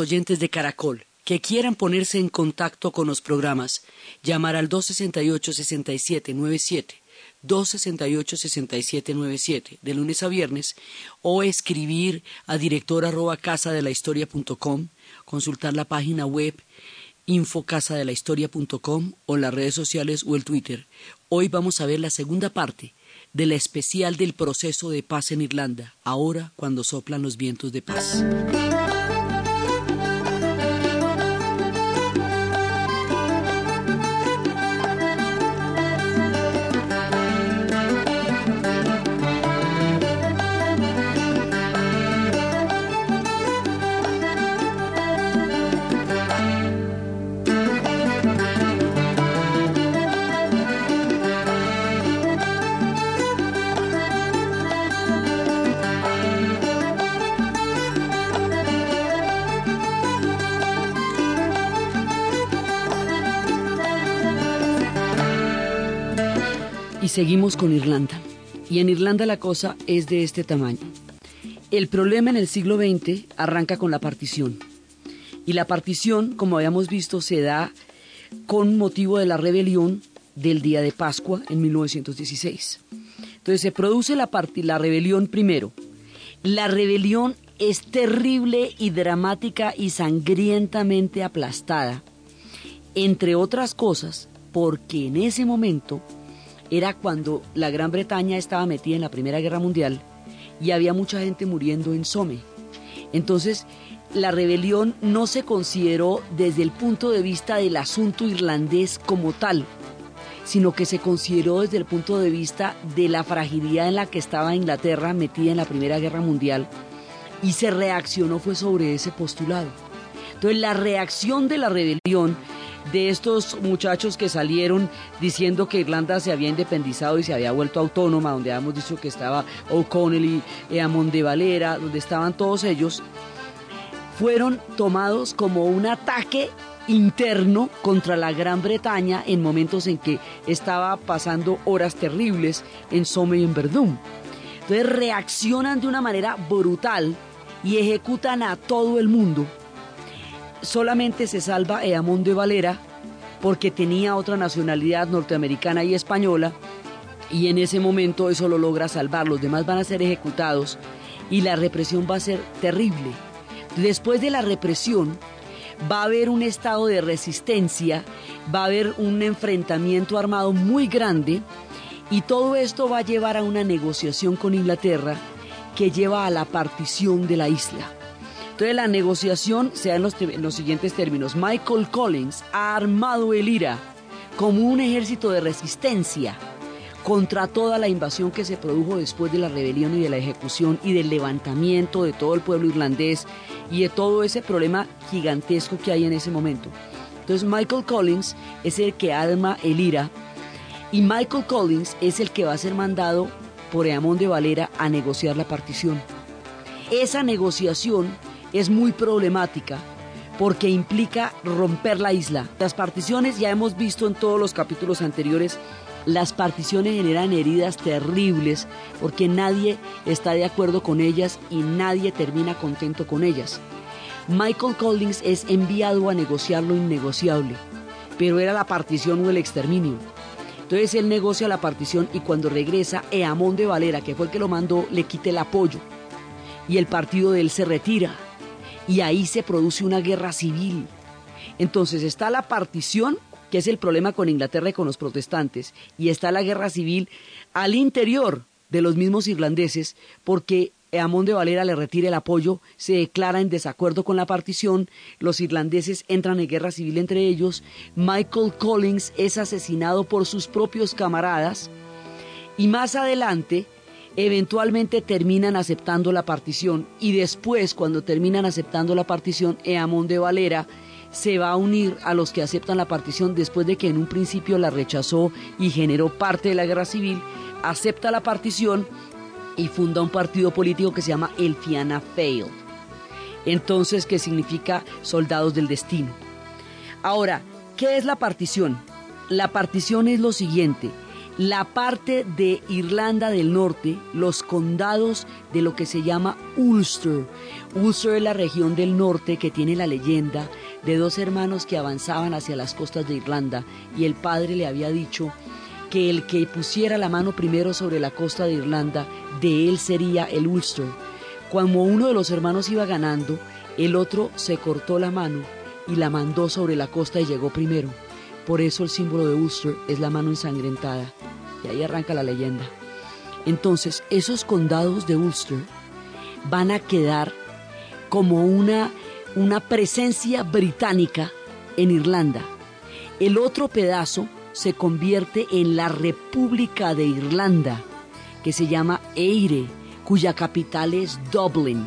oyentes de Caracol que quieran ponerse en contacto con los programas, llamar al 268-6797, 268-6797, de lunes a viernes, o escribir a director arroba casa la consultar la página web infocasadelahistoria.com o las redes sociales o el Twitter. Hoy vamos a ver la segunda parte de la especial del proceso de paz en Irlanda, ahora cuando soplan los vientos de paz. Seguimos con Irlanda. Y en Irlanda la cosa es de este tamaño. El problema en el siglo XX arranca con la partición. Y la partición, como habíamos visto, se da con motivo de la rebelión del día de Pascua en 1916. Entonces se produce la, la rebelión primero. La rebelión es terrible y dramática y sangrientamente aplastada, entre otras cosas, porque en ese momento era cuando la Gran Bretaña estaba metida en la Primera Guerra Mundial y había mucha gente muriendo en Somme. Entonces, la rebelión no se consideró desde el punto de vista del asunto irlandés como tal, sino que se consideró desde el punto de vista de la fragilidad en la que estaba Inglaterra metida en la Primera Guerra Mundial y se reaccionó fue sobre ese postulado. Entonces la reacción de la rebelión de estos muchachos que salieron diciendo que Irlanda se había independizado y se había vuelto autónoma, donde habíamos dicho que estaba O'Connell y Amon de Valera, donde estaban todos ellos, fueron tomados como un ataque interno contra la Gran Bretaña en momentos en que estaba pasando horas terribles en Somme y en Verdún. Entonces reaccionan de una manera brutal y ejecutan a todo el mundo solamente se salva Eamón de Valera porque tenía otra nacionalidad norteamericana y española y en ese momento eso lo logra salvar. Los demás van a ser ejecutados y la represión va a ser terrible. Después de la represión va a haber un estado de resistencia, va a haber un enfrentamiento armado muy grande y todo esto va a llevar a una negociación con Inglaterra que lleva a la partición de la isla. Entonces la negociación se da en los, siguientes términos. Michael Collins ha armado el IRA como un ejército de resistencia contra toda la invasión que se produjo después de la rebelión y de la ejecución y del levantamiento de todo el pueblo irlandés y de todo ese problema gigantesco que hay en ese momento. Entonces Michael Collins es el que arma el IRA y Michael Collins es el que va a ser mandado por Eamón de Valera a negociar la partición. Esa negociación es muy problemática porque implica romper la isla. Las particiones, ya hemos visto en todos los capítulos anteriores, las particiones generan heridas terribles porque nadie está de acuerdo con ellas y nadie termina contento con ellas. Michael Collins es enviado a negociar lo innegociable, pero era la partición o el exterminio. Entonces él negocia la partición y cuando regresa, Eamón de Valera, que fue el que lo mandó, le quita el apoyo y el partido de él se retira y ahí se produce una guerra civil. Entonces está la partición, que es el problema con Inglaterra y con los protestantes, y está la guerra civil al interior de los mismos irlandeses, porque Amón de Valera le retira el apoyo, se declara en desacuerdo con la partición, los irlandeses entran en guerra civil entre ellos, Michael Collins es asesinado por sus propios camaradas, y más adelante eventualmente terminan aceptando la partición y después cuando terminan aceptando la partición, Eamón de Valera se va a unir a los que aceptan la partición después de que en un principio la rechazó y generó parte de la guerra civil, acepta la partición y funda un partido político que se llama el Fianna Fail. Entonces, ¿qué significa soldados del destino? Ahora, ¿qué es la partición? La partición es lo siguiente, la parte de Irlanda del Norte, los condados de lo que se llama Ulster. Ulster es la región del norte que tiene la leyenda de dos hermanos que avanzaban hacia las costas de Irlanda y el padre le había dicho que el que pusiera la mano primero sobre la costa de Irlanda, de él sería el Ulster. Cuando uno de los hermanos iba ganando, el otro se cortó la mano y la mandó sobre la costa y llegó primero. Por eso el símbolo de Ulster es la mano ensangrentada. Y ahí arranca la leyenda. Entonces, esos condados de Ulster van a quedar como una, una presencia británica en Irlanda. El otro pedazo se convierte en la República de Irlanda, que se llama Eire, cuya capital es Dublin,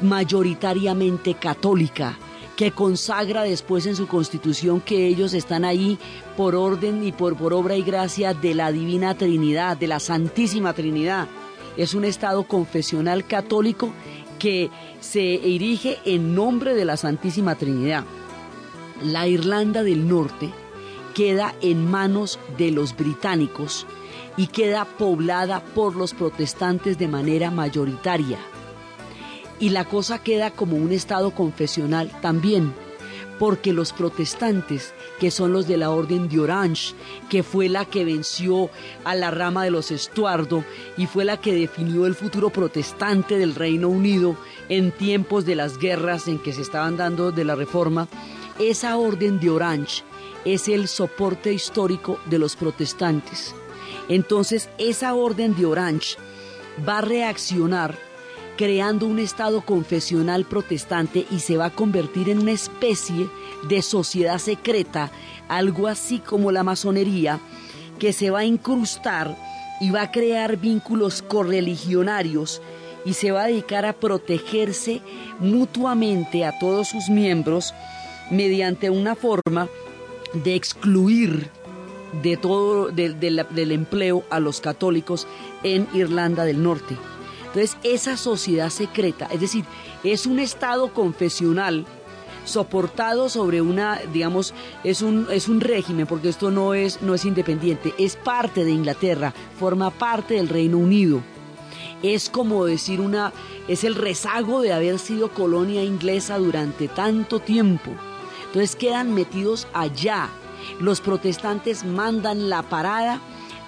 mayoritariamente católica que consagra después en su constitución que ellos están ahí por orden y por, por obra y gracia de la Divina Trinidad, de la Santísima Trinidad. Es un Estado confesional católico que se erige en nombre de la Santísima Trinidad. La Irlanda del Norte queda en manos de los británicos y queda poblada por los protestantes de manera mayoritaria y la cosa queda como un estado confesional también, porque los protestantes, que son los de la Orden de Orange, que fue la que venció a la rama de los Estuardo y fue la que definió el futuro protestante del Reino Unido en tiempos de las guerras en que se estaban dando de la Reforma, esa Orden de Orange es el soporte histórico de los protestantes. Entonces, esa Orden de Orange va a reaccionar creando un Estado confesional protestante y se va a convertir en una especie de sociedad secreta, algo así como la masonería, que se va a incrustar y va a crear vínculos correligionarios y se va a dedicar a protegerse mutuamente a todos sus miembros mediante una forma de excluir de todo del empleo a los católicos en Irlanda del Norte. Entonces, esa sociedad secreta, es decir, es un estado confesional soportado sobre una, digamos, es un, es un régimen, porque esto no es, no es independiente, es parte de Inglaterra, forma parte del Reino Unido. Es como decir una, es el rezago de haber sido colonia inglesa durante tanto tiempo. Entonces quedan metidos allá. Los protestantes mandan la parada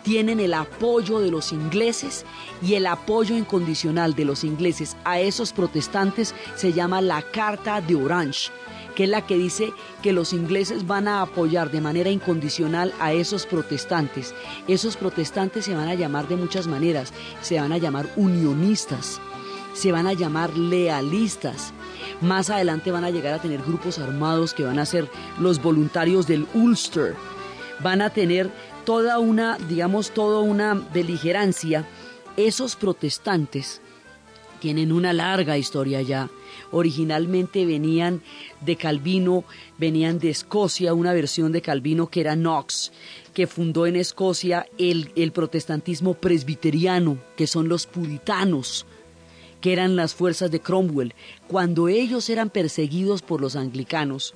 tienen el apoyo de los ingleses y el apoyo incondicional de los ingleses a esos protestantes se llama la Carta de Orange que es la que dice que los ingleses van a apoyar de manera incondicional a esos protestantes. Esos protestantes se van a llamar de muchas maneras, se van a llamar unionistas, se van a llamar lealistas. Más adelante van a llegar a tener grupos armados que van a ser los voluntarios del Ulster. Van a tener toda una, digamos, toda una beligerancia, esos protestantes tienen una larga historia ya. Originalmente venían de Calvino, venían de Escocia, una versión de Calvino que era Knox, que fundó en Escocia el, el protestantismo presbiteriano, que son los puritanos, que eran las fuerzas de Cromwell. Cuando ellos eran perseguidos por los anglicanos,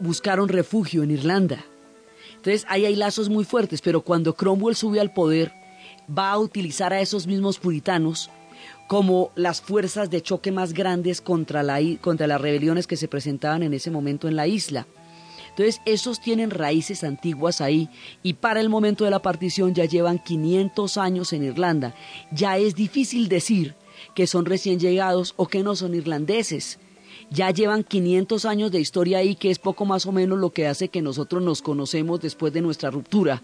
buscaron refugio en Irlanda entonces ahí hay lazos muy fuertes, pero cuando Cromwell sube al poder, va a utilizar a esos mismos puritanos como las fuerzas de choque más grandes contra, la, contra las rebeliones que se presentaban en ese momento en la isla. Entonces, esos tienen raíces antiguas ahí y para el momento de la partición ya llevan 500 años en Irlanda. Ya es difícil decir que son recién llegados o que no son irlandeses ya llevan 500 años de historia ahí, que es poco más o menos lo que hace que nosotros nos conocemos después de nuestra ruptura.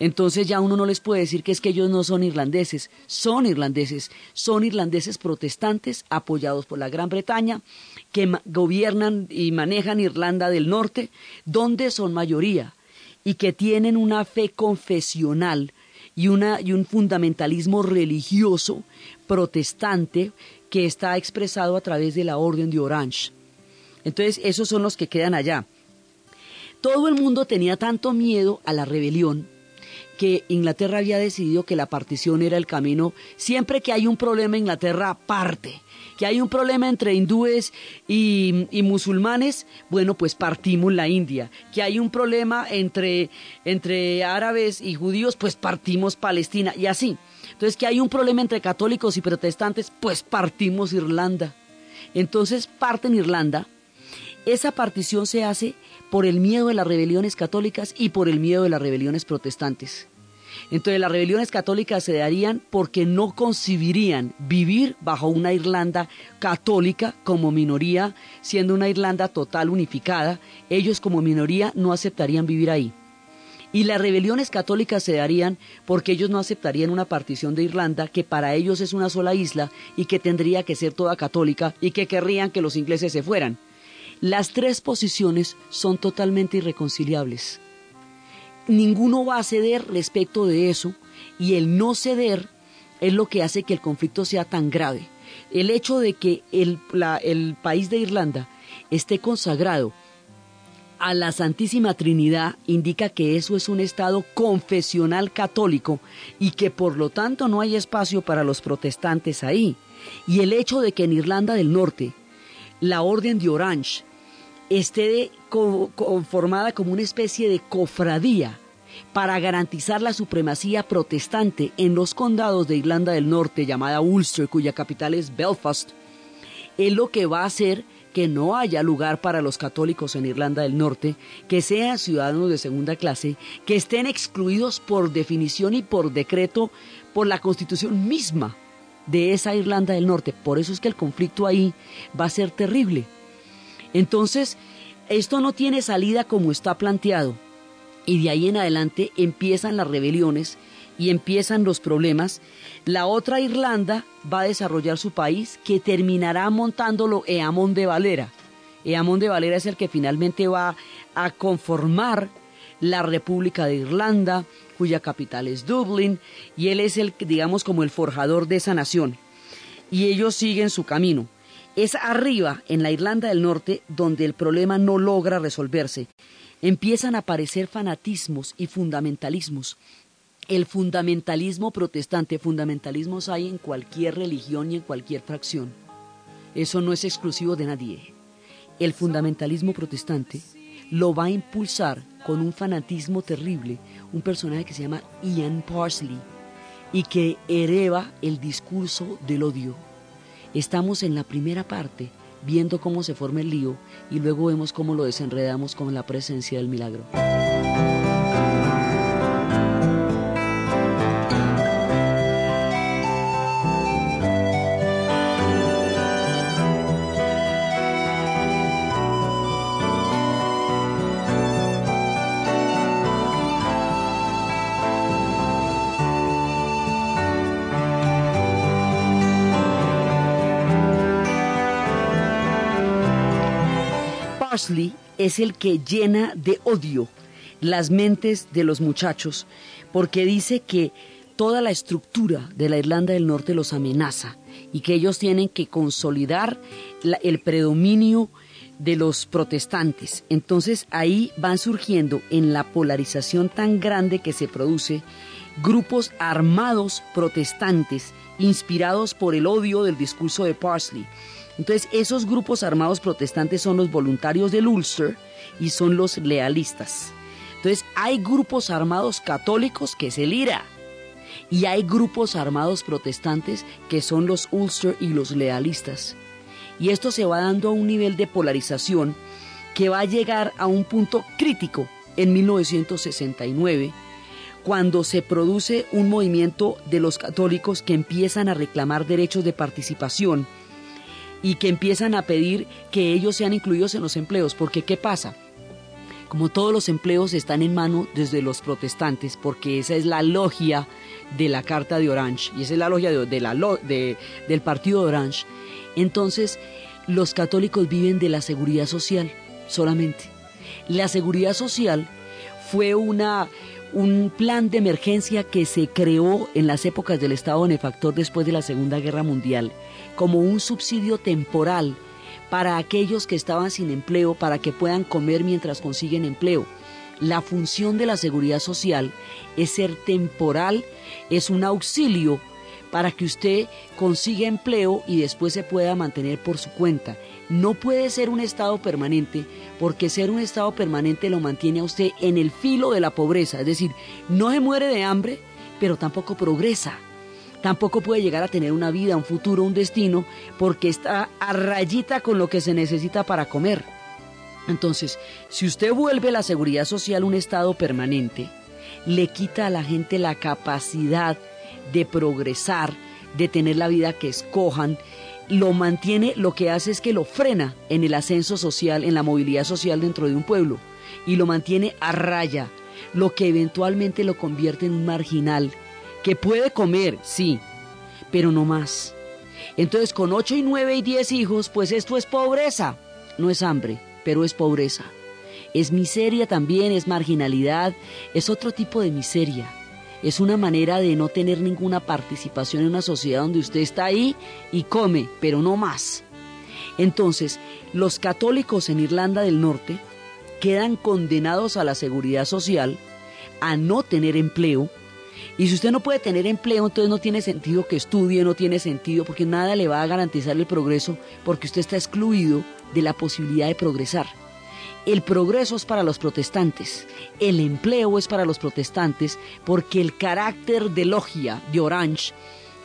Entonces ya uno no les puede decir que es que ellos no son irlandeses, son irlandeses, son irlandeses protestantes apoyados por la Gran Bretaña, que gobiernan y manejan Irlanda del Norte, donde son mayoría, y que tienen una fe confesional y, una, y un fundamentalismo religioso protestante que está expresado a través de la Orden de Orange. Entonces, esos son los que quedan allá. Todo el mundo tenía tanto miedo a la rebelión que Inglaterra había decidido que la partición era el camino. Siempre que hay un problema, Inglaterra parte. Que hay un problema entre hindúes y, musulmanes, bueno, pues partimos la India. Que hay un problema entre, entre árabes y judíos, pues partimos Palestina. Y así. Entonces, que hay un problema entre católicos y protestantes, pues partimos Irlanda. Entonces, parten Irlanda. Esa partición se hace por el miedo de las rebeliones católicas y por el miedo de las rebeliones protestantes. Entonces las rebeliones católicas se darían porque no concibirían vivir bajo una Irlanda católica como minoría, siendo una Irlanda total unificada, ellos como minoría no aceptarían vivir ahí. Y las rebeliones católicas se darían porque ellos no aceptarían una partición de Irlanda que para ellos es una sola isla y que tendría que ser toda católica y que querrían que los ingleses se fueran. Las tres posiciones son totalmente irreconciliables. Ninguno va a ceder respecto de eso y el no ceder es lo que hace que el conflicto sea tan grave. El hecho de que el, país de Irlanda esté consagrado a la Santísima Trinidad indica que eso es un Estado confesional católico y que por lo tanto no hay espacio para los protestantes ahí. Y el hecho de que en Irlanda del Norte la Orden de Orange esté conformada como una especie de cofradía para garantizar la supremacía protestante en los condados de Irlanda del Norte, llamada Ulster, cuya capital es Belfast, es lo que va a hacer que no haya lugar para los católicos en Irlanda del Norte, que sean ciudadanos de segunda clase, que estén excluidos por definición y por decreto por la constitución misma de esa Irlanda del Norte. Por eso es que el conflicto ahí va a ser terrible. Entonces, esto no tiene salida como está planteado y de ahí en adelante empiezan las rebeliones y empiezan los problemas. La otra Irlanda va a desarrollar su país que terminará montándolo Eamon de Valera. Eamon de Valera es el que finalmente va a conformar la República de Irlanda, cuya capital es Dublín, y él es el, digamos, como el forjador de esa nación. Y ellos siguen su camino. Es arriba, en la Irlanda del Norte, donde el problema no logra resolverse. Empiezan a aparecer fanatismos y fundamentalismos. El fundamentalismo protestante, fundamentalismos hay en cualquier religión y en cualquier fracción. Eso no es exclusivo de nadie. El fundamentalismo protestante lo va a impulsar con un fanatismo terrible un personaje que se llama Ian Parsley y que hereva el discurso del odio Estamos en la primera parte viendo cómo se forma el lío y luego vemos cómo lo desenredamos con la presencia del milagro. Es el que llena de odio las mentes de los muchachos, porque dice que toda la estructura de la Irlanda del Norte los amenaza y que ellos tienen que consolidar el predominio de los protestantes. Entonces ahí van surgiendo en la polarización tan grande que se produce grupos armados protestantes inspirados por el odio del discurso de Parsley entonces, esos grupos armados protestantes son los voluntarios del Ulster y son los lealistas. Entonces, hay grupos armados católicos que es el IRA y hay grupos armados protestantes que son los Ulster y los lealistas. Y esto se va dando a un nivel de polarización que va a llegar a un punto crítico en 1969 cuando se produce un movimiento de los católicos que empiezan a reclamar derechos de participación y que empiezan a pedir que ellos sean incluidos en los empleos. Porque ¿qué pasa? Como todos los empleos están en mano desde los protestantes, porque esa es la logia de la Carta de Orange, y esa es la logia de, la, del partido de Orange, entonces los católicos viven de la seguridad social solamente. La seguridad social fue una, un plan de emergencia que se creó en las épocas del Estado benefactor después de la Segunda Guerra Mundial como un subsidio temporal para aquellos que estaban sin empleo para que puedan comer mientras consiguen empleo. La función de la seguridad social es ser temporal, es un auxilio para que usted consiga empleo y después se pueda mantener por su cuenta. No puede ser un estado permanente porque ser un estado permanente lo mantiene a usted en el filo de la pobreza, es decir, no se muere de hambre, pero tampoco progresa. Tampoco puede llegar a tener una vida, un futuro, un destino, porque está a rayita con lo que se necesita para comer. Entonces, si usted vuelve la seguridad social un estado permanente, le quita a la gente la capacidad de progresar, de tener la vida que escojan, lo mantiene, lo que hace es que lo frena en el ascenso social, en la movilidad social dentro de un pueblo, y lo mantiene a raya, lo que eventualmente lo convierte en un marginal, que puede comer, sí, pero no más. Entonces, con ocho y nueve y diez hijos, pues esto es pobreza, no es hambre pero es pobreza. Es miseria también, es marginalidad, es otro tipo de miseria. Es una manera de no tener ninguna participación en una sociedad donde usted está ahí y come, pero no más. Entonces, los católicos en Irlanda del Norte quedan condenados a la seguridad social, a no tener empleo, y si usted no puede tener empleo, entonces no tiene sentido que estudie, no tiene sentido, porque nada le va a garantizar el progreso, porque usted está excluido de la posibilidad de progresar. El progreso es para los protestantes, el empleo es para los protestantes, porque el carácter de logia de Orange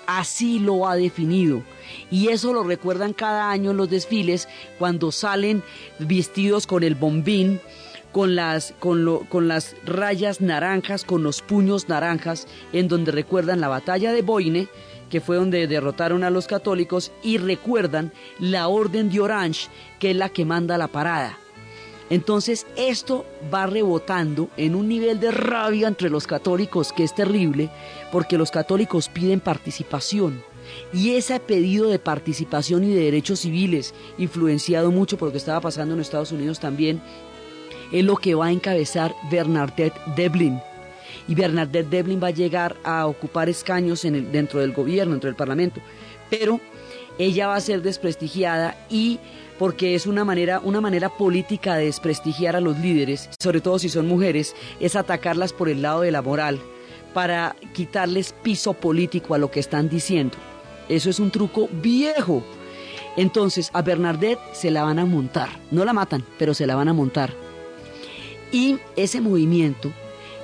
así lo ha definido. Y eso lo recuerdan cada año en los desfiles cuando salen vestidos con el bombín, con las, con, con las rayas naranjas, con los puños naranjas, en donde recuerdan la batalla de Boine, que fue donde derrotaron a los católicos, y recuerdan la orden de Orange, que es la que manda la parada. Entonces esto va rebotando en un nivel de rabia entre los católicos que es terrible, porque los católicos piden participación. Y ese pedido de participación y de derechos civiles, influenciado mucho por lo que estaba pasando en Estados Unidos también, es lo que va a encabezar Bernadette Devlin. Y Bernadette Devlin va a llegar a ocupar escaños dentro del gobierno, dentro del Parlamento. Pero ella va a ser desprestigiada y porque es una manera, una manera política de desprestigiar a los líderes, sobre todo si son mujeres, es atacarlas por el lado de la moral, para quitarles piso político a lo que están diciendo. Eso es un truco viejo. Entonces a Bernadette se la van a montar. No la matan, pero se la van a montar. Y ese movimiento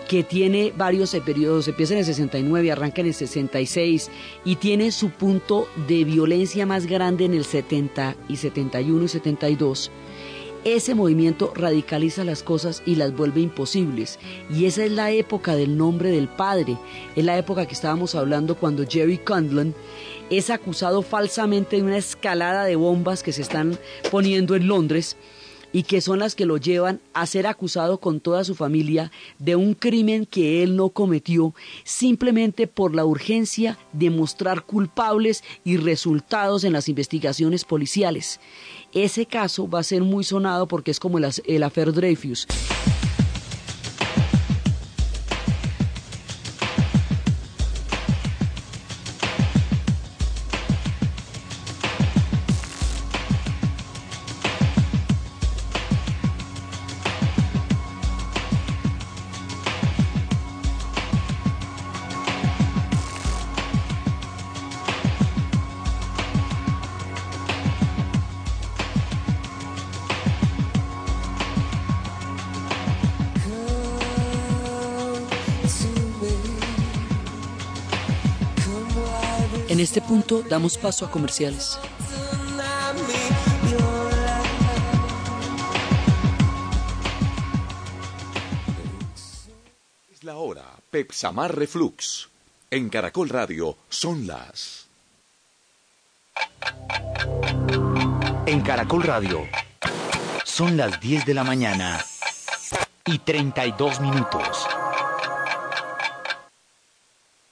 que tiene varios periodos, empieza en el 69, arranca en el 66 y tiene su punto de violencia más grande en el 70 y 71 y 72. Ese movimiento radicaliza las cosas y las vuelve imposibles. Y esa es la época del nombre del padre. Es la época que estábamos hablando cuando Jerry Condlin es acusado falsamente de una escalada de bombas que se están poniendo en Londres y que son las que lo llevan a ser acusado con toda su familia de un crimen que él no cometió simplemente por la urgencia de mostrar culpables y resultados en las investigaciones policiales. Ese caso va a ser muy sonado porque es como el, el Affair Dreyfus. Este punto damos paso a comerciales. Es la hora. Pepsamar Reflux. En Caracol Radio son las. En Caracol Radio son las 10 de la mañana y 32 minutos.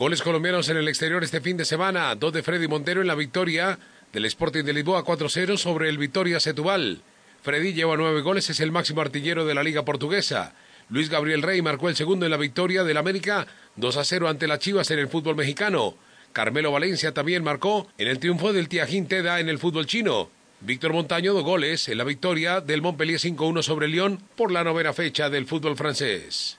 Goles colombianos en el exterior este fin de semana. Dos de Freddy Montero en la victoria del Sporting de Lisboa 4-0 sobre el Vitoria Setúbal. Freddy lleva nueve goles, es el máximo artillero de la Liga Portuguesa. Luis Gabriel Rey marcó el segundo en la victoria del América 2 a 0 ante las Chivas en el fútbol mexicano. Carmelo Valencia también marcó en el triunfo del Tiajín Teda en el fútbol chino. Víctor Montaño dos goles en la victoria del Montpellier 5-1 sobre Lyon por la novena fecha del fútbol francés.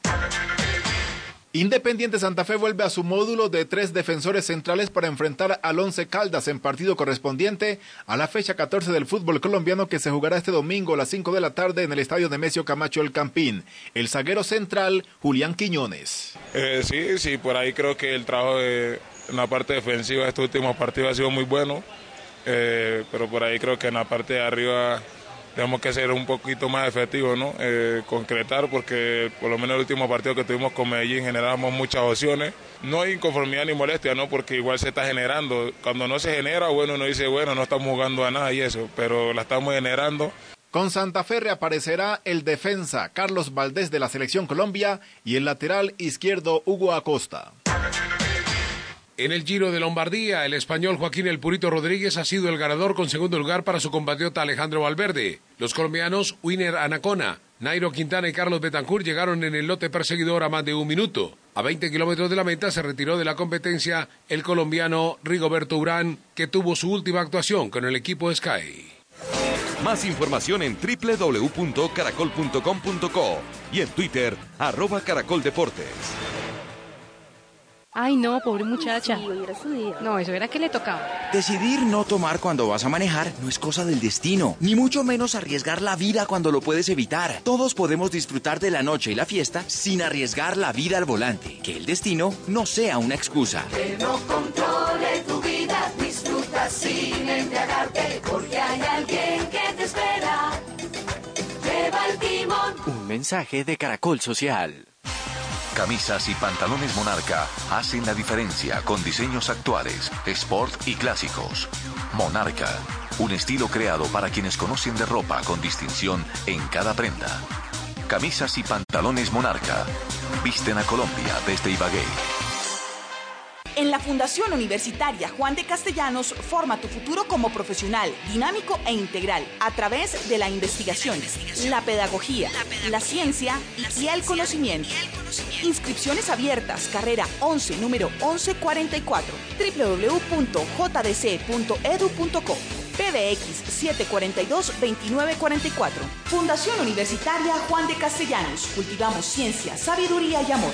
Independiente Santa Fe vuelve a su módulo de tres defensores centrales para enfrentar al Once Caldas en partido correspondiente a la fecha 14 del fútbol colombiano que se jugará este domingo a las 5 de la tarde en el estadio de Mesio Camacho El Campín. El zaguero central, Julián Quiñones. Eh, sí, sí, por ahí creo que el trabajo en la parte defensiva de este último partido ha sido muy bueno, eh, pero por ahí creo que en la parte de arriba tenemos que ser un poquito más efectivos, ¿no? Eh, concretar, porque por lo menos el último partido que tuvimos con Medellín generamos muchas opciones. No hay inconformidad ni molestia, ¿no? Porque igual se está generando. Cuando no se genera, bueno, uno dice, bueno, no estamos jugando a nada y eso, pero la estamos generando. Con Santa Fe reaparecerá el defensa Carlos Valdés de la Selección Colombia y el lateral izquierdo Hugo Acosta. En el Giro de Lombardía, el español Joaquín El Purito Rodríguez ha sido el ganador con segundo lugar para su compatriota Alejandro Valverde. Los colombianos Winner Anacona, Nairo Quintana y Carlos Betancourt llegaron en el lote perseguidor a más de un minuto. A 20 kilómetros de la meta se retiró de la competencia el colombiano Rigoberto Urán, que tuvo su última actuación con el equipo Sky. Más información en www.caracol.com.co y en Twitter, arroba caracoldeportes. Ay, no, pobre muchacha. No, eso era que le tocaba. Decidir no tomar cuando vas a manejar no es cosa del destino, ni mucho menos arriesgar la vida cuando lo puedes evitar. Todos podemos disfrutar de la noche y la fiesta sin arriesgar la vida al volante. Que el destino no sea una excusa. Que no controle tu vida, disfruta sin embriagarte, porque hay alguien que te espera. Lleva el timón. Un mensaje de Caracol Social. Camisas y pantalones Monarca hacen la diferencia con diseños actuales, sport y clásicos. Monarca, un estilo creado para quienes conocen de ropa con distinción en cada prenda. Camisas y pantalones Monarca visten a Colombia desde Ibagué. En la Fundación Universitaria Juan de Castellanos forma tu futuro como profesional, dinámico e integral a través de la investigación, la pedagogía, la ciencia y el conocimiento. Inscripciones abiertas, carrera 11, número 1144, www.jdc.edu.co. PBX 742-2944. Fundación Universitaria Juan de Castellanos. Cultivamos ciencia, sabiduría y amor.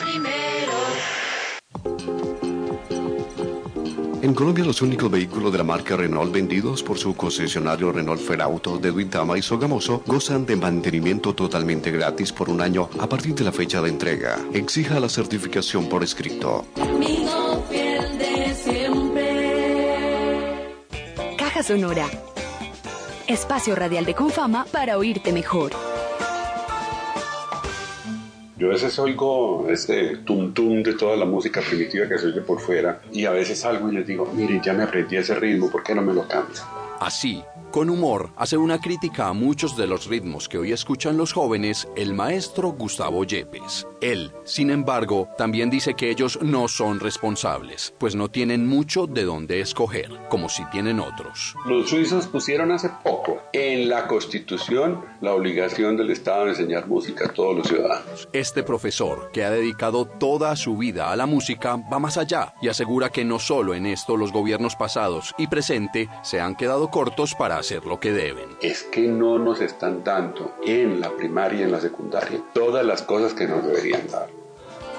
primero. En Colombia, los únicos vehículos de la marca Renault vendidos por su concesionario Renault Ferauto de Duitama y Sogamoso gozan de mantenimiento totalmente gratis por un año a partir de la fecha de entrega. Exija la certificación por escrito. Amigo fiel de siempre. Caja Sonora. Espacio radial de Confama para oírte mejor. Yo a veces oigo ese tum tum de toda la música primitiva que se oye por fuera y a veces salgo y les digo, mire, ya me aprendí ese ritmo, ¿por qué no me lo cambia? Así, con humor, hace una crítica a muchos de los ritmos que hoy escuchan los jóvenes el maestro Gustavo Yepes. Él, sin embargo, también dice que ellos no son responsables, pues no tienen mucho de dónde escoger, como si tienen otros. Los suizos pusieron hace poco en la Constitución la obligación del Estado de enseñar música a todos los ciudadanos. Este profesor, que ha dedicado toda su vida a la música, va más allá y asegura que no solo en esto los gobiernos pasados y presente se han quedado cortos para hacer lo que deben. Es que no nos están dando en la primaria y en la secundaria todas las cosas que nos deberían dar.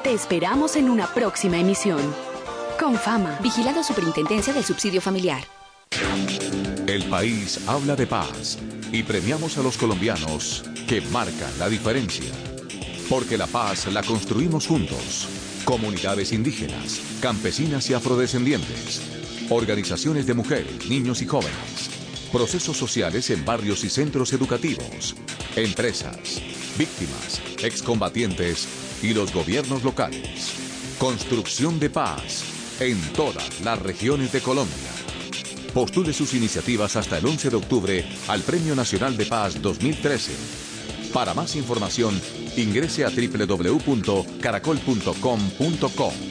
Te esperamos en una próxima emisión. Con fama. Vigilado Superintendencia del Subsidio Familiar. El país habla de paz y premiamos a los colombianos que marcan la diferencia. Porque la paz la construimos juntos. Comunidades indígenas, campesinas y afrodescendientes. Organizaciones de mujeres, niños y jóvenes. Procesos sociales en barrios y centros educativos. Empresas, víctimas, excombatientes y los gobiernos locales. Construcción de paz en todas las regiones de Colombia. Postule sus iniciativas hasta el 11 de octubre al Premio Nacional de Paz 2013. Para más información, ingrese a www.caracol.com.co.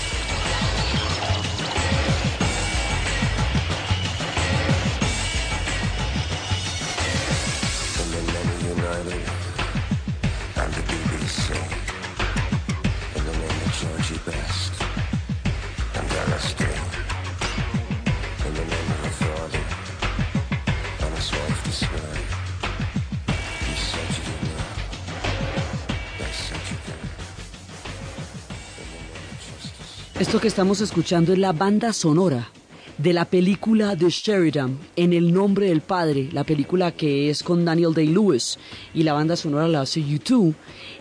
Que estamos escuchando es la banda sonora de la película The Sheridan, En el nombre del padre, la película que es con Daniel Day-Lewis y la banda sonora la hace YouTube,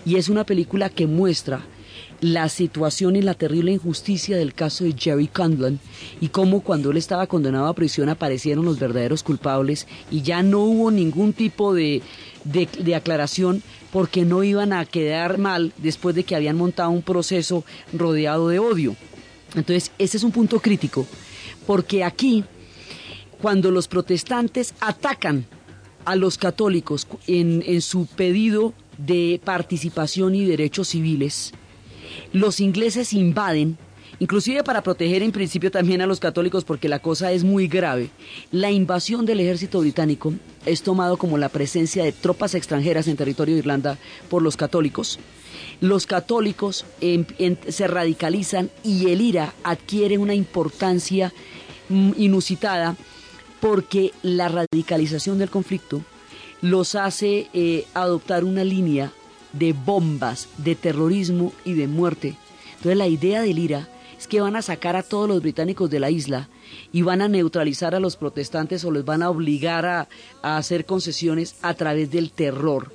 y es una película que muestra la situación y la terrible injusticia del caso de Jerry Conlon y cómo cuando él estaba condenado a prisión aparecieron los verdaderos culpables y ya no hubo ningún tipo de, de, de aclaración porque no iban a quedar mal después de que habían montado un proceso rodeado de odio. Entonces, ese es un punto crítico, porque aquí, cuando los protestantes atacan a los católicos en, su pedido de participación y derechos civiles, los ingleses invaden, inclusive para proteger en principio también a los católicos porque la cosa es muy grave. La invasión del ejército británico es tomado como la presencia de tropas extranjeras en territorio de Irlanda por los católicos. Los católicos en- se radicalizan y el IRA adquiere una importancia mm, inusitada porque la radicalización del conflicto los hace eh, adoptar una línea de bombas, de terrorismo y de muerte. Entonces la idea del IRA es que van a sacar a todos los británicos de la isla y van a neutralizar a los protestantes o les van a obligar a hacer concesiones a través del terror.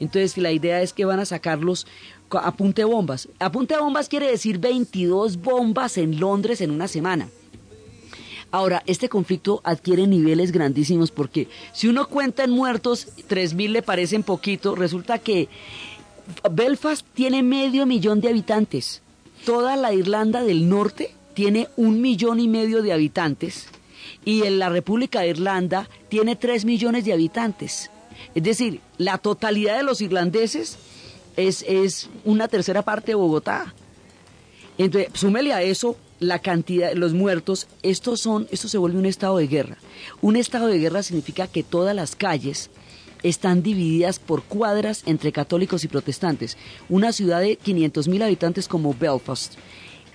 Entonces la idea es que van a sacarlos co- a punte bombas. A punte bombas quiere decir 22 bombas en Londres en una semana. Ahora, este conflicto adquiere niveles grandísimos porque si uno cuenta en muertos, 3.000 le parecen poquito, resulta que Belfast tiene medio millón de habitantes. Toda la Irlanda del Norte tiene un millón y medio de habitantes y en la República de Irlanda tiene tres millones de habitantes. Es decir, la totalidad de los irlandeses es, es una tercera parte de Bogotá. Entonces, súmele a eso la cantidad, los muertos, estos son, esto se vuelve un estado de guerra. Un estado de guerra significa que todas las calles están divididas por cuadras entre católicos y protestantes. Una ciudad de 500 mil habitantes como Belfast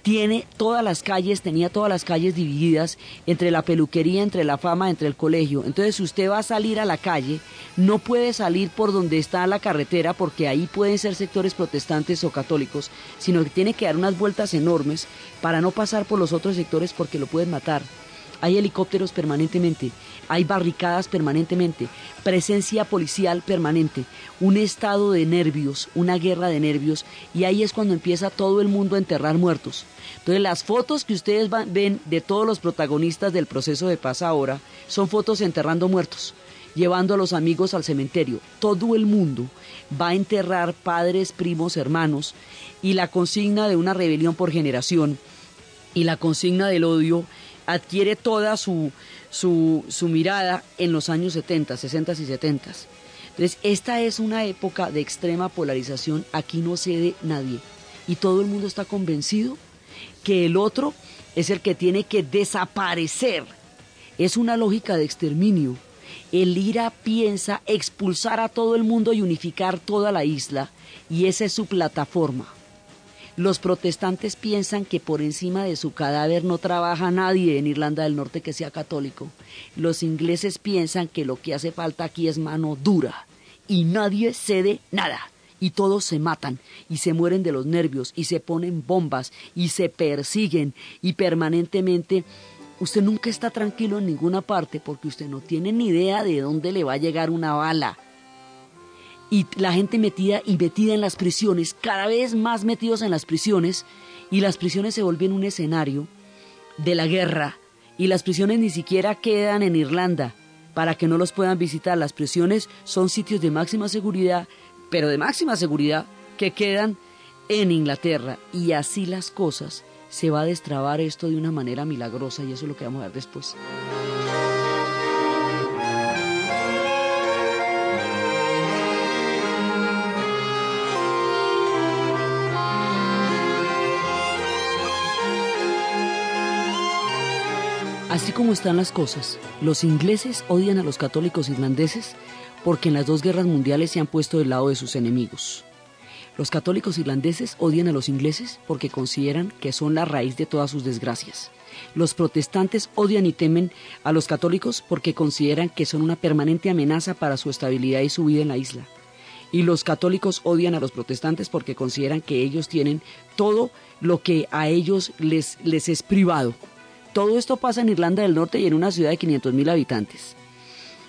tiene todas las calles, tenía todas las calles divididas entre la peluquería, entre la fama, entre el colegio. Entonces, si usted va a salir a la calle, no puede salir por donde está la carretera, porque ahí pueden ser sectores protestantes o católicos, sino que tiene que dar unas vueltas enormes para no pasar por los otros sectores porque lo pueden matar. Hay helicópteros permanentemente, hay barricadas permanentemente, presencia policial permanente, un estado de nervios, una guerra de nervios, y ahí es cuando empieza todo el mundo a enterrar muertos. Entonces las fotos que ustedes ven de todos los protagonistas del proceso de paz ahora son fotos enterrando muertos, llevando a los amigos al cementerio. Todo el mundo va a enterrar padres, primos, hermanos, y la consigna de una rebelión por generación y la consigna del odio adquiere toda su, su, su mirada en los años 70, 60 y 70. Entonces, esta es una época de extrema polarización, aquí no cede nadie y todo el mundo está convencido que el otro es el que tiene que desaparecer. Es una lógica de exterminio. El IRA piensa expulsar a todo el mundo y unificar toda la isla y esa es su plataforma. Los protestantes piensan que por encima de su cadáver no trabaja nadie en Irlanda del Norte que sea católico. Los ingleses piensan que lo que hace falta aquí es mano dura y nadie cede nada. Y todos se matan y se mueren de los nervios y se ponen bombas y se persiguen y permanentemente usted nunca está tranquilo en ninguna parte porque usted no tiene ni idea de dónde le va a llegar una bala y la gente metida y metida en las prisiones, cada vez más metidos en las prisiones, y las prisiones se vuelven un escenario de la guerra, y las prisiones ni siquiera quedan en Irlanda para que no los puedan visitar. Las prisiones son sitios de máxima seguridad, pero de máxima seguridad, que quedan en Inglaterra. Y así las cosas, se va a destrabar esto de una manera milagrosa, y eso es lo que vamos a ver después. Así como están las cosas, los ingleses odian a los católicos irlandeses porque en las dos guerras mundiales se han puesto del lado de sus enemigos. Los católicos irlandeses odian a los ingleses porque consideran que son la raíz de todas sus desgracias. Los protestantes odian y temen a los católicos porque consideran que son una permanente amenaza para su estabilidad y su vida en la isla. Y los católicos odian a los protestantes porque consideran que ellos tienen todo lo que a ellos les, les es privado, todo esto pasa en Irlanda del Norte y en una ciudad de 500.000 habitantes.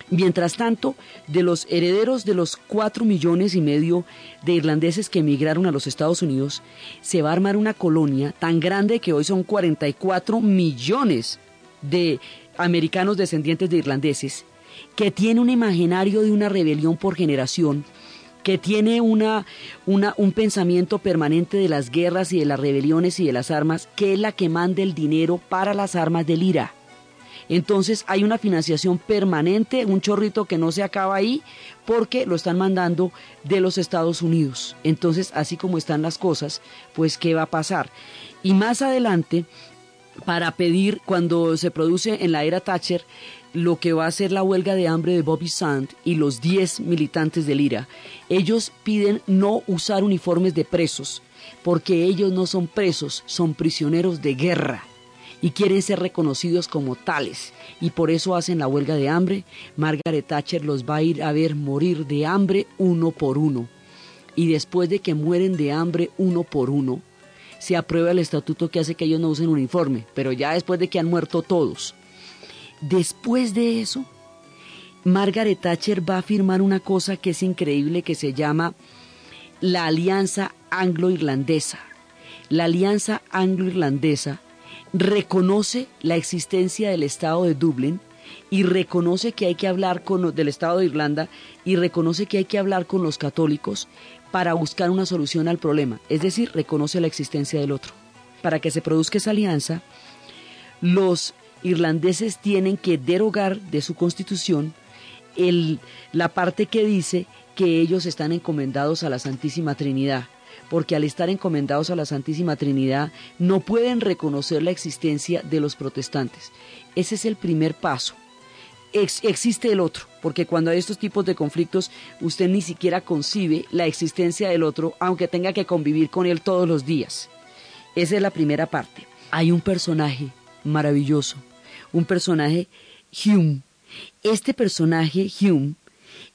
Mientras tanto, de los herederos de los cuatro millones y medio de irlandeses que emigraron a los Estados Unidos, se va a armar una colonia tan grande que hoy son 44 millones de americanos descendientes de irlandeses, que tiene un imaginario de una rebelión por generación que tiene una, un pensamiento permanente de las guerras y de las rebeliones y de las armas, que es la que manda el dinero para las armas del IRA. Entonces hay una financiación permanente, un chorrito que no se acaba ahí, porque lo están mandando de los Estados Unidos. Entonces, así como están las cosas, pues ¿qué va a pasar? Y más adelante, para pedir, cuando se produce en la era Thatcher, lo que va a ser la huelga de hambre de Bobby Sand y los 10 militantes del IRA. Ellos piden no usar uniformes de presos, porque ellos no son presos, son prisioneros de guerra y quieren ser reconocidos como tales. Y por eso hacen la huelga de hambre. Margaret Thatcher los va a ir a ver morir de hambre uno por uno. Y después de que mueren de hambre uno por uno, se aprueba el estatuto que hace que ellos no usen uniforme, pero ya después de que han muerto todos Después de eso, Margaret Thatcher va a firmar una cosa que es increíble que se llama la Alianza Anglo-Irlandesa. La Alianza Anglo-Irlandesa reconoce la existencia del Estado de Dublín y reconoce que hay que hablar con del Estado de Irlanda y reconoce que hay que hablar con los católicos para buscar una solución al problema, es decir, reconoce la existencia del otro. Para que se produzca esa alianza, los irlandeses tienen que derogar de su constitución el, la parte que dice que ellos están encomendados a la Santísima Trinidad, porque al estar encomendados a la Santísima Trinidad no pueden reconocer la existencia de los protestantes. Ese es el primer paso. existe el otro, porque cuando hay estos tipos de conflictos usted ni siquiera concibe la existencia del otro, aunque tenga que convivir con él todos los días. Esa es la primera parte. Hay un personaje maravilloso un personaje Hume. Este personaje Hume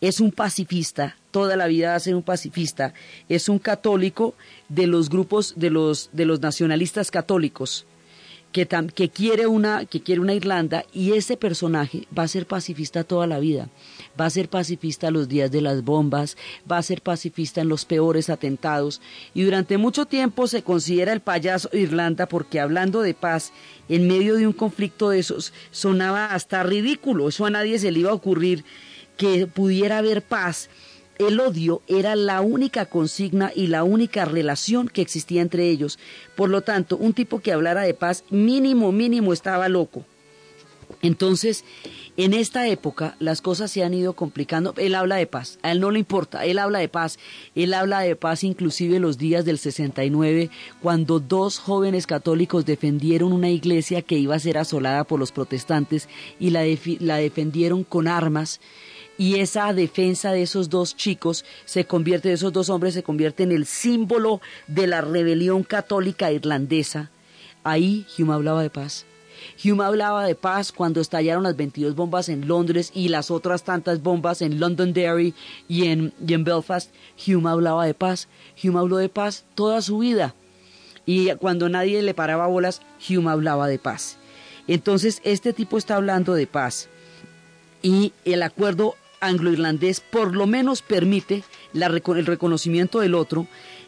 es un pacifista, toda la vida va a ser un pacifista, es un católico de los grupos de los, de los nacionalistas católicos que, quiere una, que quiere una Irlanda y ese personaje va a ser pacifista toda la vida. Va a ser pacifista los días de las bombas, va a ser pacifista en los peores atentados y durante mucho tiempo se considera el payaso Irlanda porque hablando de paz en medio de un conflicto de esos sonaba hasta ridículo. Eso a nadie se le iba a ocurrir que pudiera haber paz el odio era la única consigna y la única relación que existía entre ellos. Por lo tanto, un tipo que hablara de paz mínimo, mínimo estaba loco. Entonces, en esta época las cosas se han ido complicando. Él habla de paz, a él no le importa, él habla de paz. Él habla de paz inclusive los días del 69, cuando dos jóvenes católicos defendieron una iglesia que iba a ser asolada por los protestantes y la, la defendieron con armas y esa defensa de esos dos chicos se convierte, de esos dos hombres se convierte en el símbolo de la rebelión católica irlandesa. Ahí Hume hablaba de paz. Hume hablaba de paz cuando estallaron las 22 bombas en Londres y las otras tantas bombas en Londonderry y en, y en Belfast. Hume hablaba de paz. Hume habló de paz toda su vida. Y cuando nadie le paraba bolas, Hume hablaba de paz. Entonces, este tipo está hablando de paz. Y el acuerdo anglo-irlandés por lo menos permite el reconocimiento del otro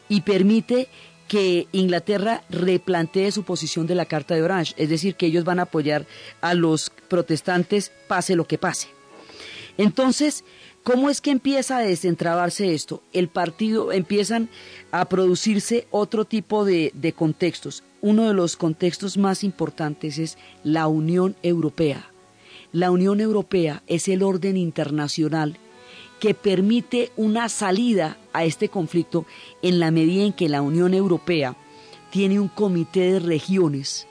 y permite que Inglaterra replantee su posición de la Carta de Orange, es decir, que ellos van a apoyar a los protestantes pase lo que pase. Entonces, ¿cómo es que empieza a desentrabarse esto? El partido empiezan a producirse otro tipo de, de contextos. Uno de los contextos más importantes es la Unión Europea. La Unión Europea es el orden internacional que permite una salida a este conflicto en la medida en que la Unión Europea tiene un comité de regiones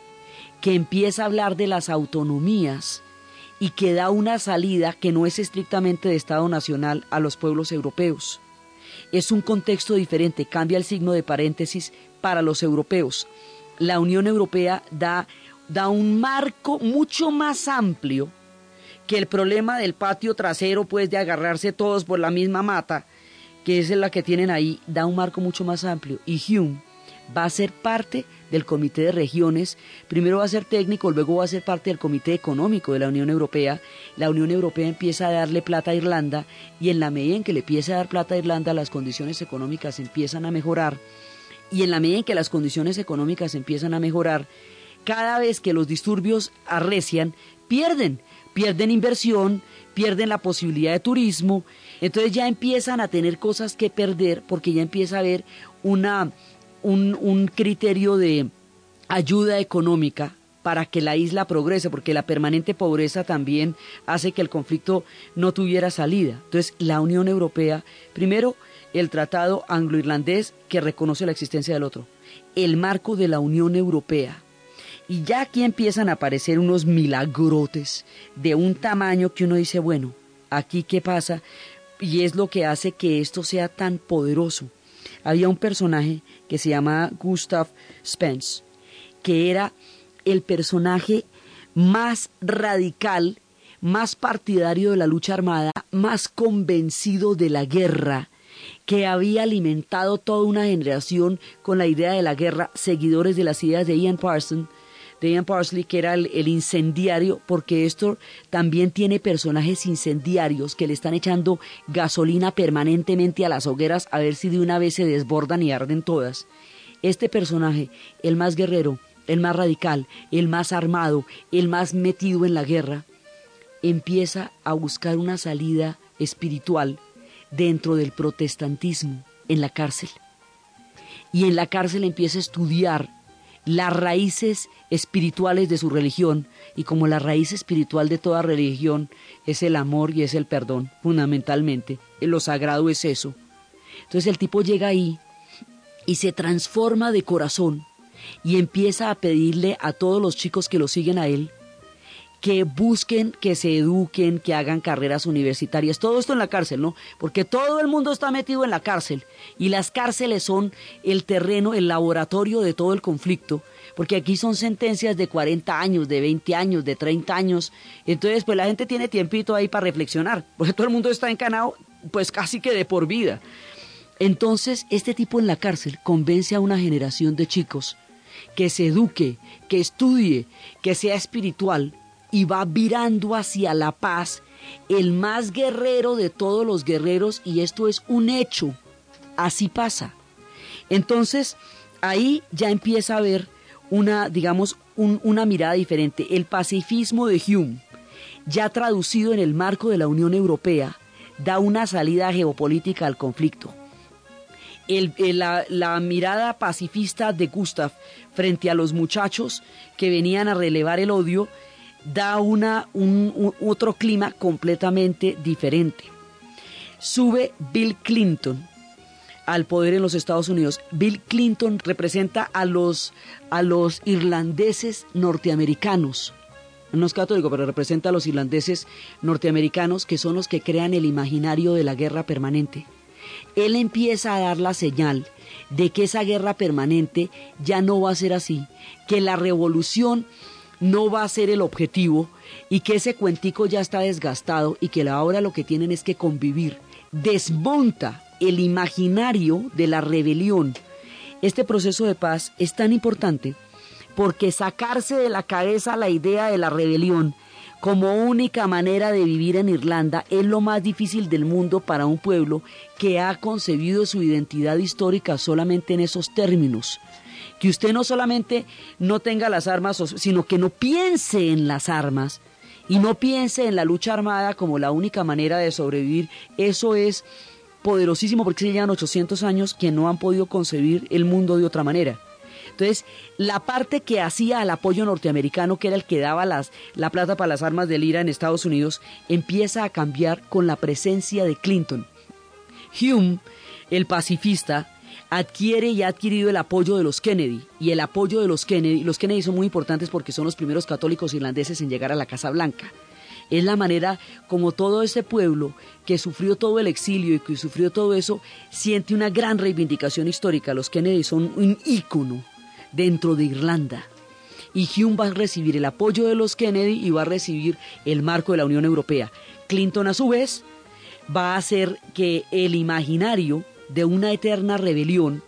que empieza a hablar de las autonomías y que da una salida que no es estrictamente de Estado Nacional a los pueblos europeos. Es un contexto diferente, cambia el signo de paréntesis para los europeos. La Unión Europea da, da un marco mucho más amplio que el problema del patio trasero, pues de agarrarse todos por la misma mata, que es la que tienen ahí, da un marco mucho más amplio. Y Hume va a ser parte del Comité de Regiones, primero va a ser técnico, luego va a ser parte del Comité Económico de la Unión Europea. La Unión Europea empieza a darle plata a Irlanda y en la medida en que le empieza a dar plata a Irlanda, las condiciones económicas empiezan a mejorar. Y en la medida en que las condiciones económicas empiezan a mejorar, cada vez que los disturbios arrecian, pierden pierden inversión, pierden la posibilidad de turismo, entonces ya empiezan a tener cosas que perder porque ya empieza a haber una, un, un criterio de ayuda económica para que la isla progrese, porque la permanente pobreza también hace que el conflicto no tuviera salida. Entonces, la Unión Europea, primero, el tratado anglo-irlandés que reconoce la existencia del otro, el marco de la Unión Europea, y ya aquí empiezan a aparecer unos milagrotes de un tamaño que uno dice, bueno, aquí qué pasa, y es lo que hace que esto sea tan poderoso. Había un personaje que se llamaba Gustav Spence, que era el personaje más radical, más partidario de la lucha armada, más convencido de la guerra, que había alimentado toda una generación con la idea de la guerra, seguidores de las ideas de Ian Parsons, de Parsley, que era el, incendiario, porque esto también tiene personajes incendiarios que le están echando gasolina permanentemente a las hogueras a ver si de una vez se desbordan y arden todas. Este personaje, el más guerrero, el más radical, el más armado, el más metido en la guerra, empieza a buscar una salida espiritual dentro del protestantismo, en la cárcel. Y en la cárcel empieza a estudiar las raíces espirituales de su religión y como la raíz espiritual de toda religión es el amor y es el perdón, fundamentalmente. Lo sagrado es eso. Entonces el tipo llega ahí y se transforma de corazón y empieza a pedirle a todos los chicos que lo siguen a él que busquen, que se eduquen, que hagan carreras universitarias, todo esto en la cárcel, ¿no? Porque todo el mundo está metido en la cárcel y las cárceles son el terreno, el laboratorio de todo el conflicto, porque aquí son sentencias de 40 años, de 20 años, de 30 años, entonces pues la gente tiene tiempito ahí para reflexionar, porque todo el mundo está encanado pues casi que de por vida. Entonces, este tipo en la cárcel convence a una generación de chicos que se eduque, que estudie, que sea espiritual, y va virando hacia la paz, el más guerrero de todos los guerreros, y esto es un hecho, así pasa. Entonces, ahí ya empieza a haber una, digamos, una mirada diferente. El pacifismo de Hume, ya traducido en el marco de la Unión Europea, da una salida geopolítica al conflicto. la, la, mirada pacifista de Gustav frente a los muchachos que venían a relevar el odio da una, un, otro clima completamente diferente. Sube Bill Clinton al poder en los Estados Unidos. Bill Clinton representa a los, a los irlandeses norteamericanos. no es católico, pero representa a los irlandeses norteamericanos que son los que crean el imaginario de la guerra permanente. Él empieza a dar la señal de que esa guerra permanente ya no va a ser así, que la revolución no va a ser el objetivo y que ese cuentico ya está desgastado y que ahora lo que tienen es que convivir. Desmonta el imaginario de la rebelión. Este proceso de paz es tan importante porque sacarse de la cabeza la idea de la rebelión como única manera de vivir en Irlanda es lo más difícil del mundo para un pueblo que ha concebido su identidad histórica solamente en esos términos. Que usted no solamente no tenga las armas, sino que no piense en las armas y no piense en la lucha armada como la única manera de sobrevivir, eso es poderosísimo porque se llevan 800 años que no han podido concebir el mundo de otra manera. Entonces, la parte que hacía al apoyo norteamericano, que era el que daba las, la plata para las armas del IRA en Estados Unidos, empieza a cambiar con la presencia de Clinton. Hume, el pacifista, adquiere y ha adquirido el apoyo de los Kennedy. Y el apoyo de los Kennedy, los Kennedy son muy importantes porque son los primeros católicos irlandeses en llegar a la Casa Blanca. Es la manera como todo ese pueblo que sufrió todo el exilio y que sufrió todo eso siente una gran reivindicación histórica. Los Kennedy son un ícono dentro de Irlanda. Y Hume va a recibir el apoyo de los Kennedy y va a recibir el marco de la Unión Europea. Clinton, a su vez, va a hacer que el imaginario de una eterna rebelión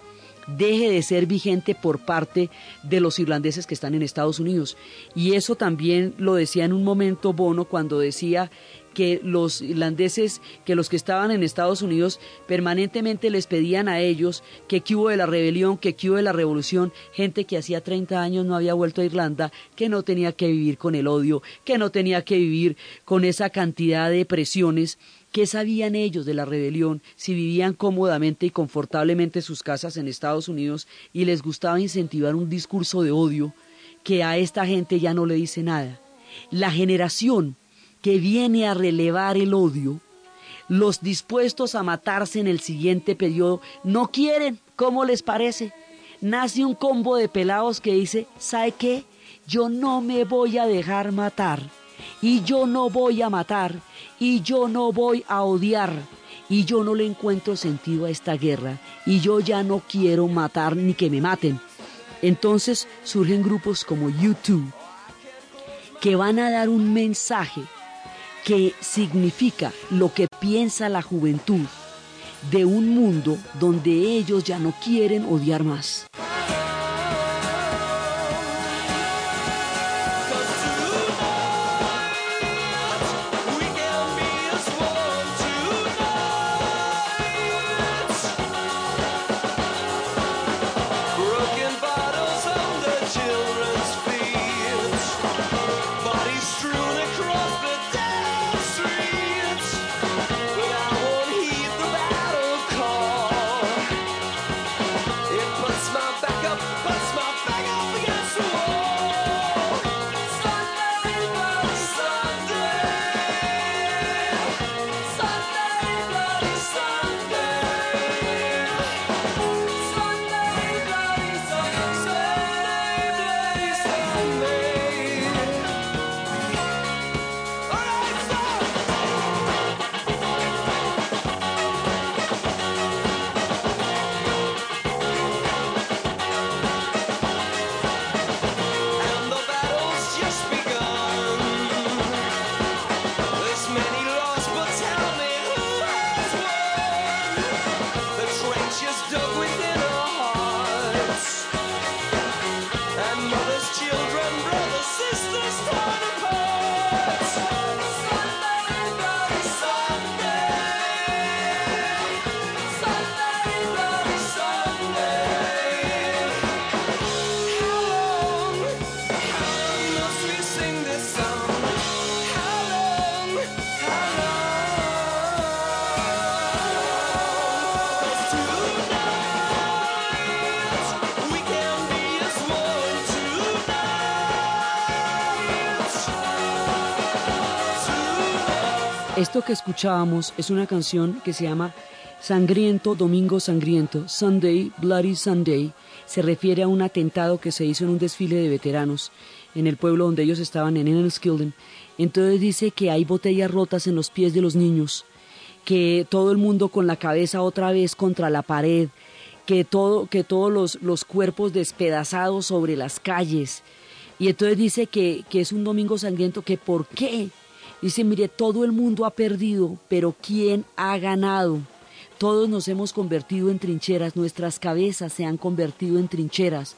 deje de ser vigente por parte de los irlandeses que están en Estados Unidos. Y eso también lo decía en un momento Bono cuando decía que los irlandeses, que los que estaban en Estados Unidos permanentemente les pedían a ellos que qué hubo de la rebelión, que qué hubo de la revolución, gente que hacía 30 años no había vuelto a Irlanda, que no tenía que vivir con el odio, que no tenía que vivir con esa cantidad de presiones. ¿Qué sabían ellos de la rebelión si vivían cómodamente y confortablemente sus casas en Estados Unidos y les gustaba incentivar un discurso de odio que a esta gente ya no le dice nada? La generación que viene a relevar el odio, los dispuestos a matarse en el siguiente periodo, no quieren, ¿cómo les parece? Nace un combo de pelados que dice, ¿sabe qué? Yo no me voy a dejar matar, y yo no voy a matar, y yo no voy a odiar, y yo no le encuentro sentido a esta guerra, y yo ya no quiero matar ni que me maten. Entonces surgen grupos como YouTube que van a dar un mensaje que significa lo que piensa la juventud de un mundo donde ellos ya no quieren odiar más. Esto que escuchábamos es una canción que se llama Sangriento Domingo Sangriento, Sunday, Bloody Sunday. Se refiere a un atentado que se hizo en un desfile de veteranos en el pueblo donde ellos estaban, en Enniskillen. Entonces dice que hay botellas rotas en los pies de los niños, que todo el mundo con la cabeza otra vez contra la pared, que, todo, que todos los, los cuerpos despedazados sobre las calles. Y entonces dice que, que es un domingo sangriento, que por qué. Dice, mire, todo el mundo ha perdido, pero ¿quién ha ganado? Todos nos hemos convertido en trincheras, nuestras cabezas se han convertido en trincheras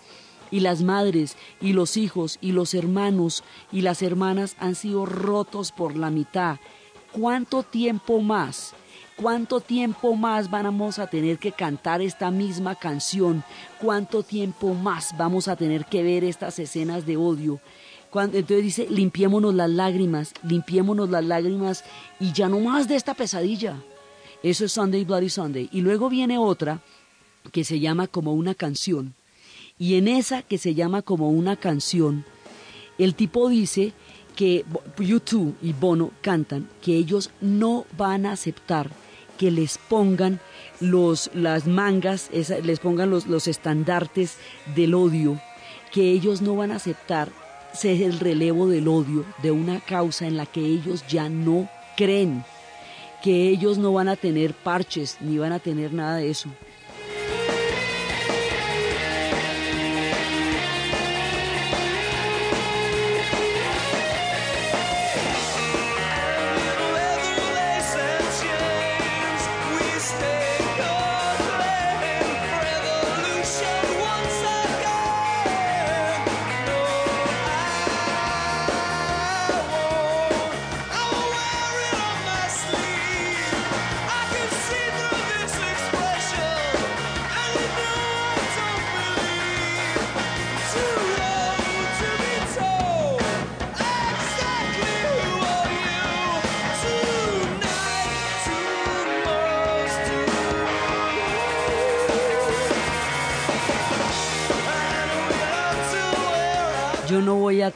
y las madres y los hijos y los hermanos y las hermanas han sido rotos por la mitad. ¿Cuánto tiempo más? ¿Cuánto tiempo más vamos a tener que cantar esta misma canción? ¿Cuánto tiempo más vamos a tener que ver estas escenas de odio? Entonces dice, limpiémonos las lágrimas, limpiémonos las lágrimas y ya no más de esta pesadilla. Eso es Sunday Bloody Sunday. Y luego viene otra que se llama como una canción. Y en esa que se llama como una canción, el tipo dice que YouTube y Bono cantan que ellos no van a aceptar que les pongan los, las mangas, les pongan los, los estandartes del odio, que ellos no van a aceptar ser el relevo del odio de una causa en la que ellos ya no creen que ellos no van a tener parches ni van a tener nada de eso.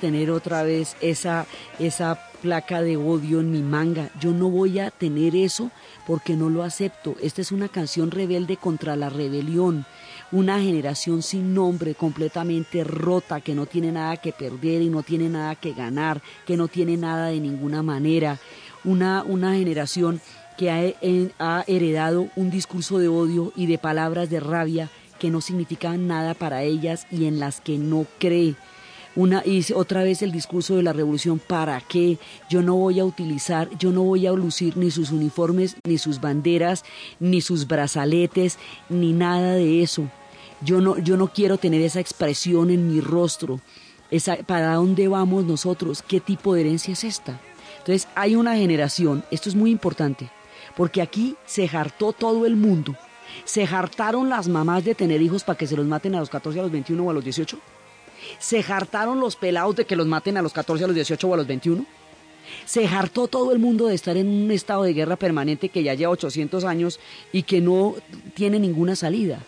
Tener otra vez esa, esa placa de odio en mi manga. Yo no voy a tener eso porque no lo acepto. Esta es una canción rebelde contra la rebelión. Una generación sin nombre, completamente rota, que no tiene nada que perder y no tiene nada que ganar, que no tiene nada de ninguna manera. Una, una generación que ha, ha heredado un discurso de odio y de palabras de rabia que no significan nada para ellas y en las que no cree una y otra vez el discurso de la revolución, ¿para qué? Yo no voy a utilizar, yo no voy a lucir ni sus uniformes, ni sus banderas, ni sus brazaletes, ni nada de eso. Yo no, yo no quiero tener esa expresión en mi rostro. Esa, ¿Para dónde vamos nosotros? ¿Qué tipo de herencia es esta? Entonces hay una generación, esto es muy importante, porque aquí se hartó todo el mundo. Se hartaron las mamás de tener hijos para que se los maten a los 14, a los 21 o a los 18 se hartaron los pelados de que los maten a los 14, a los 18 o a los 21. Se hartó todo el mundo de estar en un estado de guerra permanente que ya lleva 800 años y que no tiene ninguna salida.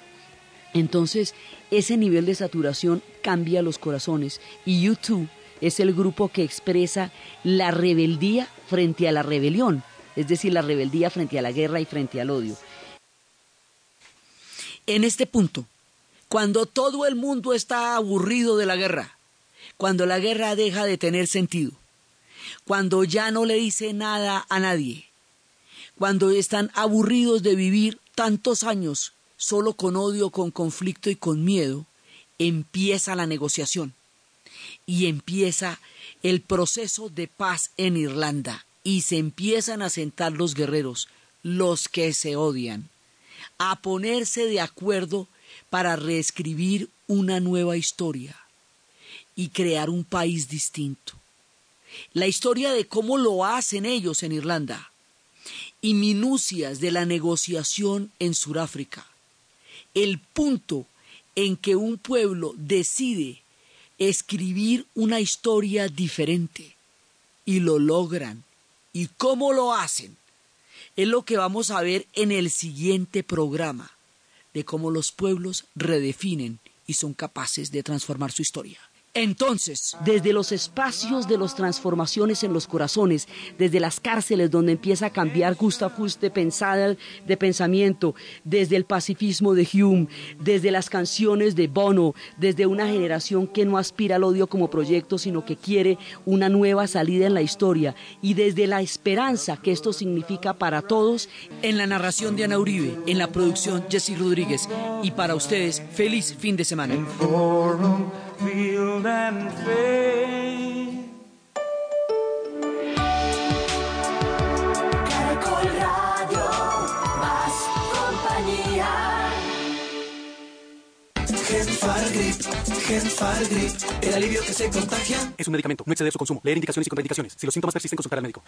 Entonces, ese nivel de saturación cambia los corazones y YouTube es el grupo que expresa la rebeldía frente a la rebelión, es decir, la rebeldía frente a la guerra y frente al odio. En este punto, cuando todo el mundo está aburrido de la guerra, cuando la guerra deja de tener sentido, cuando ya no le dice nada a nadie, cuando están aburridos de vivir tantos años solo con odio, con conflicto y con miedo, empieza la negociación y empieza el proceso de paz en Irlanda y se empiezan a sentar los guerreros, los que se odian, a ponerse de acuerdo para reescribir una nueva historia y crear un país distinto. La historia de cómo lo hacen ellos en Irlanda y minucias de la negociación en Sudáfrica. El punto en que un pueblo decide escribir una historia diferente y lo logran. ¿Y cómo lo hacen? Es lo que vamos a ver en el siguiente programa de cómo los pueblos redefinen y son capaces de transformar su historia. Entonces, desde los espacios de las transformaciones en los corazones, desde las cárceles donde empieza a cambiar Hus de pensada, de pensamiento, desde el pacifismo de Hume, desde las canciones de Bono, desde una generación que no aspira al odio como proyecto, sino que quiere una nueva salida en la historia, y desde la esperanza que esto significa para todos, en la narración de Ana Uribe, en la producción Jesse Rodríguez, y para ustedes, feliz fin de semana. Field and faith. Caracol Radio, más compañía. Genfargrip, Genfargrip, el alivio que se contagia. Es un medicamento, no exceder su consumo. Leer indicaciones y contraindicaciones. Si los síntomas persisten, consultar al médico.